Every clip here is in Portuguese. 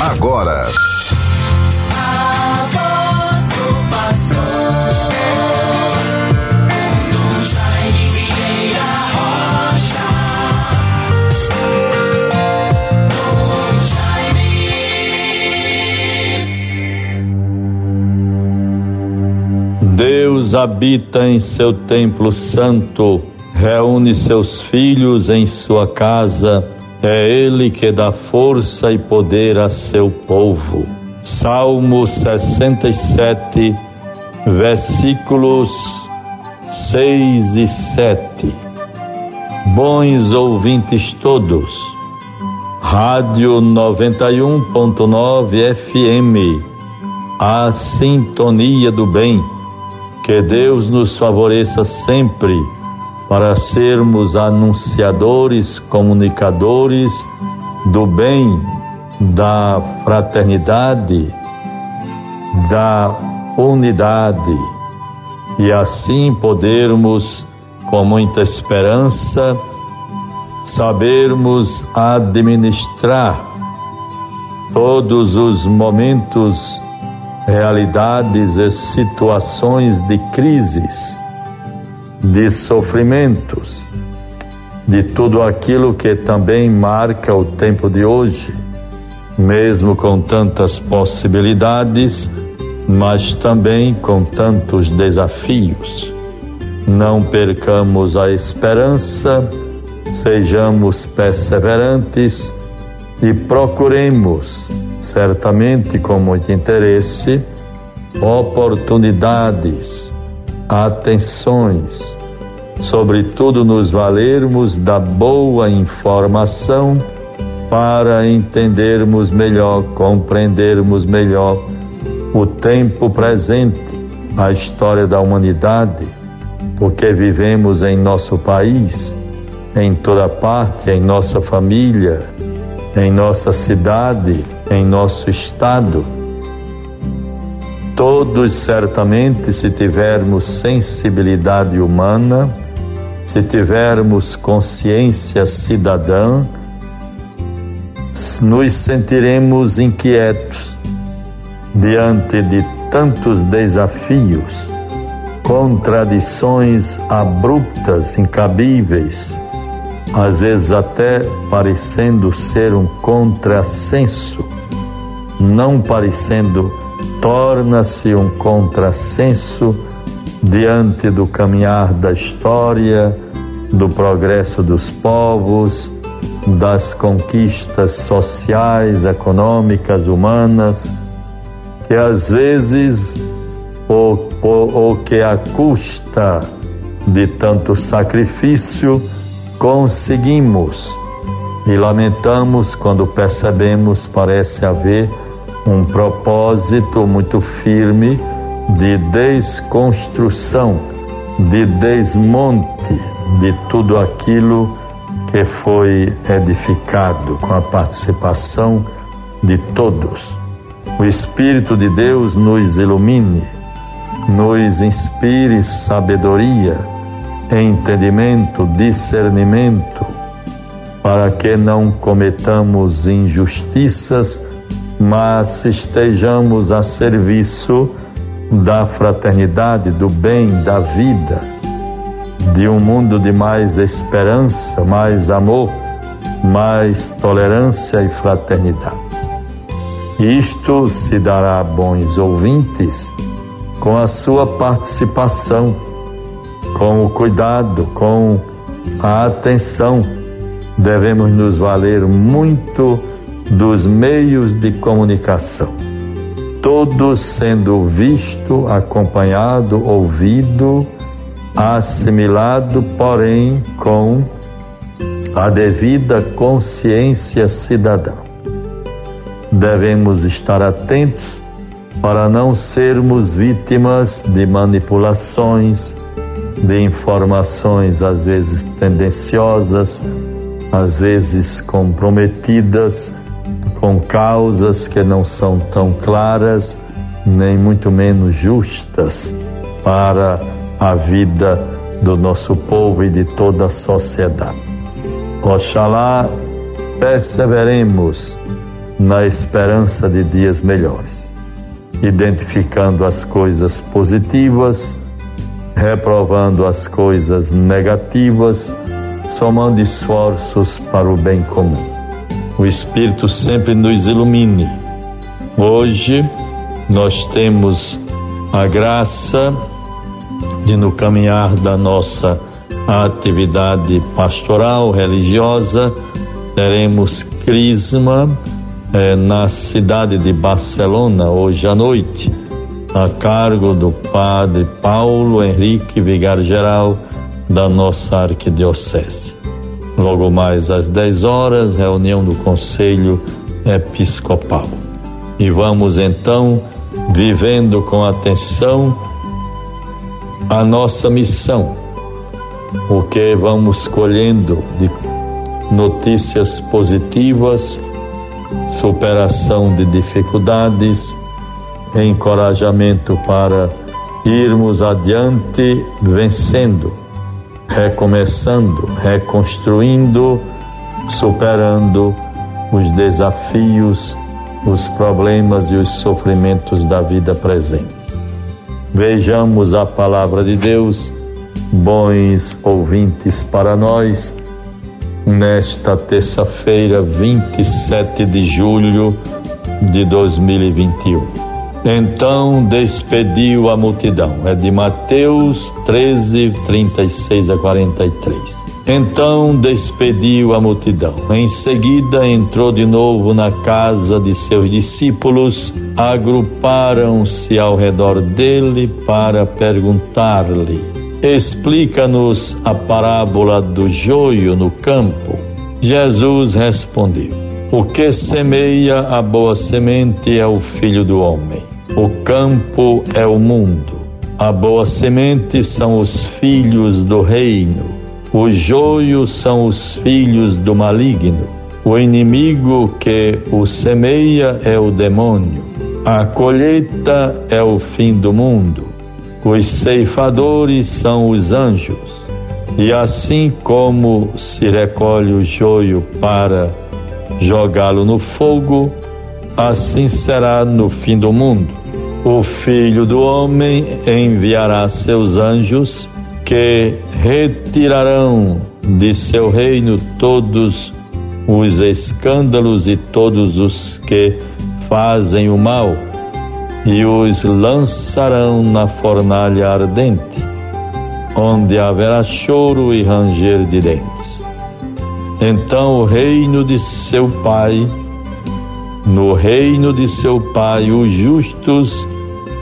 agora. Deus habita em seu templo santo, reúne seus filhos em sua casa é Ele que dá força e poder a seu povo. Salmo 67, versículos 6 e 7. Bons ouvintes todos, Rádio 91.9 FM, a sintonia do bem. Que Deus nos favoreça sempre para sermos anunciadores, comunicadores do bem, da fraternidade, da unidade e assim podermos, com muita esperança, sabermos administrar todos os momentos, realidades e situações de crises de sofrimentos, de tudo aquilo que também marca o tempo de hoje, mesmo com tantas possibilidades, mas também com tantos desafios. Não percamos a esperança, sejamos perseverantes e procuremos, certamente com muito interesse, oportunidades atenções, sobretudo nos valermos da boa informação para entendermos melhor, compreendermos melhor o tempo presente, a história da humanidade, porque vivemos em nosso país, em toda parte, em nossa família, em nossa cidade, em nosso estado Todos, certamente, se tivermos sensibilidade humana, se tivermos consciência cidadã, nos sentiremos inquietos diante de tantos desafios, contradições abruptas, incabíveis, às vezes até parecendo ser um contrassenso, não parecendo torna-se um contrassenso diante do caminhar da história, do progresso dos povos, das conquistas sociais, econômicas, humanas, que às vezes, ou, ou, ou que a custa de tanto sacrifício, conseguimos. E lamentamos quando percebemos, parece haver um propósito muito firme de desconstrução, de desmonte de tudo aquilo que foi edificado com a participação de todos. O Espírito de Deus nos ilumine, nos inspire sabedoria, entendimento, discernimento, para que não cometamos injustiças mas estejamos a serviço da fraternidade, do bem, da vida, de um mundo de mais esperança, mais amor, mais tolerância e fraternidade. Isto se dará a bons ouvintes com a sua participação, com o cuidado, com a atenção. Devemos nos valer muito dos meios de comunicação, todos sendo visto, acompanhado, ouvido, assimilado, porém com a devida consciência cidadã. Devemos estar atentos para não sermos vítimas de manipulações, de informações às vezes tendenciosas, às vezes comprometidas com causas que não são tão claras, nem muito menos justas para a vida do nosso povo e de toda a sociedade. Oxalá perseveremos na esperança de dias melhores, identificando as coisas positivas, reprovando as coisas negativas, somando esforços para o bem comum. O Espírito sempre nos ilumine. Hoje nós temos a graça de, no caminhar da nossa atividade pastoral, religiosa, teremos Crisma eh, na cidade de Barcelona, hoje à noite, a cargo do Padre Paulo Henrique Vigário-Geral da nossa Arquidiocese. Logo mais às 10 horas, reunião do Conselho Episcopal. E vamos então vivendo com atenção a nossa missão, o que vamos colhendo de notícias positivas, superação de dificuldades, encorajamento para irmos adiante vencendo, recomeçando, reconstruindo, superando os desafios, os problemas e os sofrimentos da vida presente. Vejamos a palavra de Deus, bons ouvintes para nós, nesta terça-feira, 27 de julho de 2021. Então despediu a multidão. É de Mateus 13, 36 a 43. Então despediu a multidão. Em seguida entrou de novo na casa de seus discípulos. Agruparam-se ao redor dele para perguntar-lhe: Explica-nos a parábola do joio no campo. Jesus respondeu: O que semeia a boa semente é o filho do homem. O campo é o mundo. A boa semente são os filhos do reino o joio são os filhos do maligno. O inimigo que o semeia é o demônio. A colheita é o fim do mundo. Os ceifadores são os anjos. E assim como se recolhe o joio para jogá-lo no fogo, assim será no fim do mundo. O filho do homem enviará seus anjos que retirarão de seu reino todos os escândalos e todos os que fazem o mal, e os lançarão na fornalha ardente, onde haverá choro e ranger de dentes. Então o reino de seu Pai, no reino de seu Pai, os justos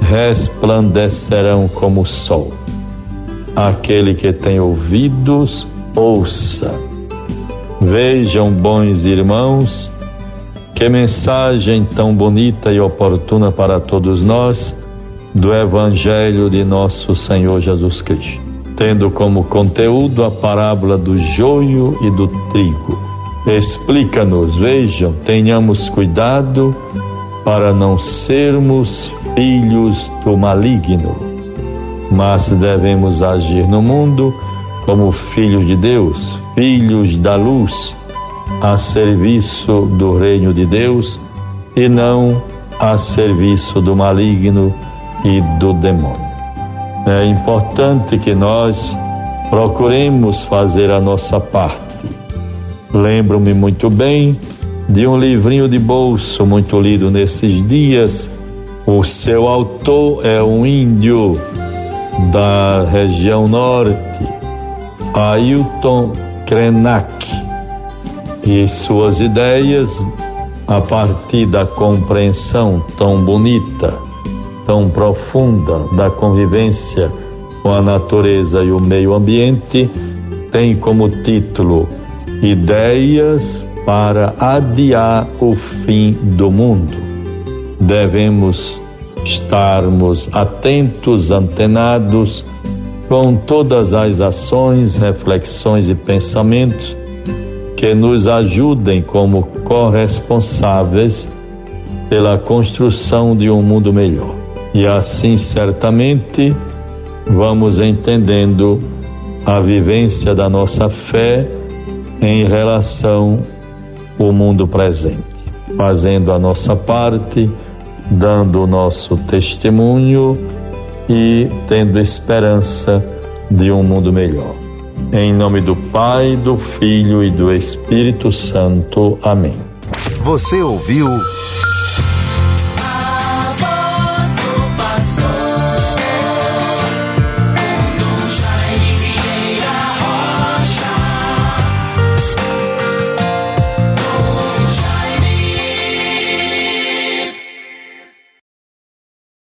resplandecerão como o sol. Aquele que tem ouvidos, ouça. Vejam, bons irmãos, que mensagem tão bonita e oportuna para todos nós do Evangelho de nosso Senhor Jesus Cristo, tendo como conteúdo a parábola do joio e do trigo. Explica-nos, vejam, tenhamos cuidado para não sermos filhos do maligno mas devemos agir no mundo como filhos de Deus, filhos da luz, a serviço do reino de Deus e não a serviço do maligno e do demônio. É importante que nós procuremos fazer a nossa parte. Lembro-me muito bem de um livrinho de bolso muito lido nesses dias. O seu autor é um índio da região norte, Ailton Krenak, e suas ideias, a partir da compreensão tão bonita, tão profunda da convivência com a natureza e o meio ambiente, tem como título Ideias para adiar o fim do mundo. Devemos estarmos atentos, antenados com todas as ações, reflexões e pensamentos que nos ajudem como corresponsáveis pela construção de um mundo melhor. E assim, certamente, vamos entendendo a vivência da nossa fé em relação ao mundo presente. fazendo a nossa parte, dando o nosso testemunho e tendo esperança de um mundo melhor. Em nome do Pai, do Filho e do Espírito Santo. Amém. Você ouviu